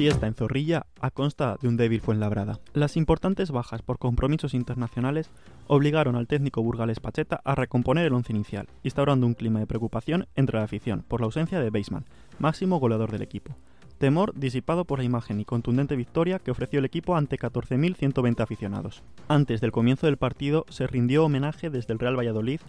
fiesta en Zorrilla a consta de un débil Fuenlabrada. Las importantes bajas por compromisos internacionales obligaron al técnico burgalés Pacheta a recomponer el once inicial, instaurando un clima de preocupación entre la afición por la ausencia de Baseman, máximo goleador del equipo. Temor disipado por la imagen y contundente victoria que ofreció el equipo ante 14.120 aficionados. Antes del comienzo del partido se rindió homenaje desde el Real Valladolid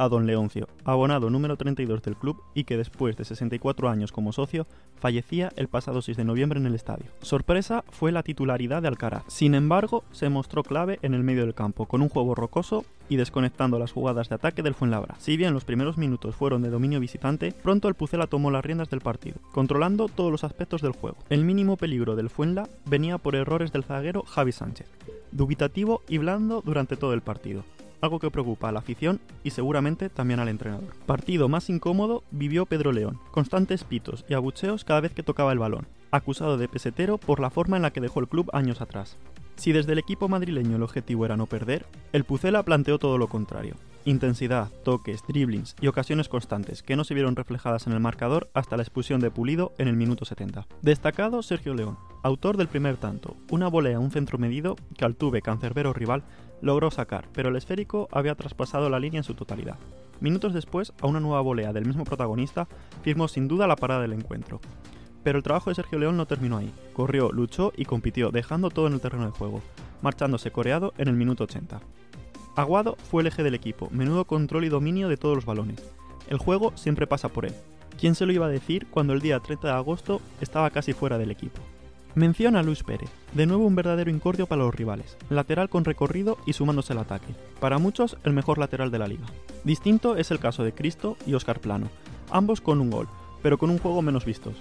a don Leoncio, abonado número 32 del club y que después de 64 años como socio fallecía el pasado 6 de noviembre en el estadio. Sorpresa fue la titularidad de Alcaraz. Sin embargo, se mostró clave en el medio del campo, con un juego rocoso y desconectando las jugadas de ataque del Fuenlabra. Si bien los primeros minutos fueron de dominio visitante, pronto el Pucela tomó las riendas del partido, controlando todos los aspectos del juego. El mínimo peligro del Fuenla venía por errores del zaguero Javi Sánchez, dubitativo y blando durante todo el partido algo que preocupa a la afición y seguramente también al entrenador. Partido más incómodo vivió Pedro León, constantes pitos y abucheos cada vez que tocaba el balón, acusado de pesetero por la forma en la que dejó el club años atrás. Si desde el equipo madrileño el objetivo era no perder, el Pucela planteó todo lo contrario. Intensidad, toques, dribblings y ocasiones constantes que no se vieron reflejadas en el marcador hasta la expulsión de Pulido en el minuto 70. Destacado Sergio León, autor del primer tanto, una volea a un centro medido que Altuve, cancerbero rival, logró sacar, pero el esférico había traspasado la línea en su totalidad. Minutos después, a una nueva volea del mismo protagonista, firmó sin duda la parada del encuentro. Pero el trabajo de Sergio León no terminó ahí. Corrió, luchó y compitió, dejando todo en el terreno de juego, marchándose coreado en el minuto 80. Aguado fue el eje del equipo, menudo control y dominio de todos los balones. El juego siempre pasa por él. ¿Quién se lo iba a decir cuando el día 30 de agosto estaba casi fuera del equipo? Menciona a Luis Pérez, de nuevo un verdadero incordio para los rivales, lateral con recorrido y sumándose al ataque, para muchos el mejor lateral de la liga. Distinto es el caso de Cristo y Oscar Plano, ambos con un gol, pero con un juego menos vistoso.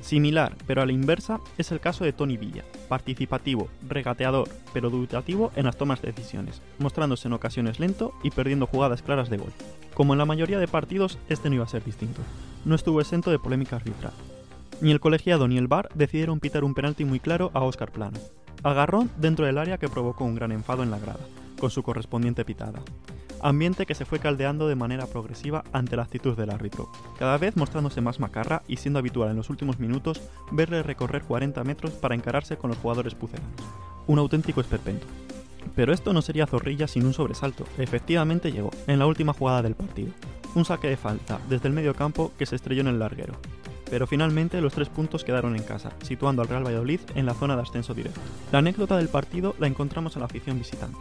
Similar, pero a la inversa, es el caso de Tony Villa, participativo, regateador, pero dubitativo en las tomas de decisiones, mostrándose en ocasiones lento y perdiendo jugadas claras de gol. Como en la mayoría de partidos, este no iba a ser distinto. No estuvo exento de polémica arbitral. Ni el colegiado ni el VAR decidieron pitar un penalti muy claro a Oscar Plano. Agarrón dentro del área que provocó un gran enfado en la grada, con su correspondiente pitada. Ambiente que se fue caldeando de manera progresiva ante la actitud del árbitro, cada vez mostrándose más macarra y siendo habitual en los últimos minutos verle recorrer 40 metros para encararse con los jugadores pucelanos. Un auténtico esperpento. Pero esto no sería zorrilla sin un sobresalto. Efectivamente llegó, en la última jugada del partido. Un saque de falta desde el medio campo que se estrelló en el larguero pero finalmente los tres puntos quedaron en casa, situando al Real Valladolid en la zona de ascenso directo. La anécdota del partido la encontramos en la afición visitante.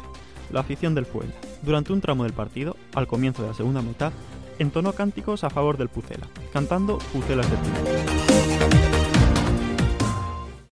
La afición del Fuela, durante un tramo del partido, al comienzo de la segunda mitad, entonó cánticos a favor del Pucela, cantando Pucelas de Pucela.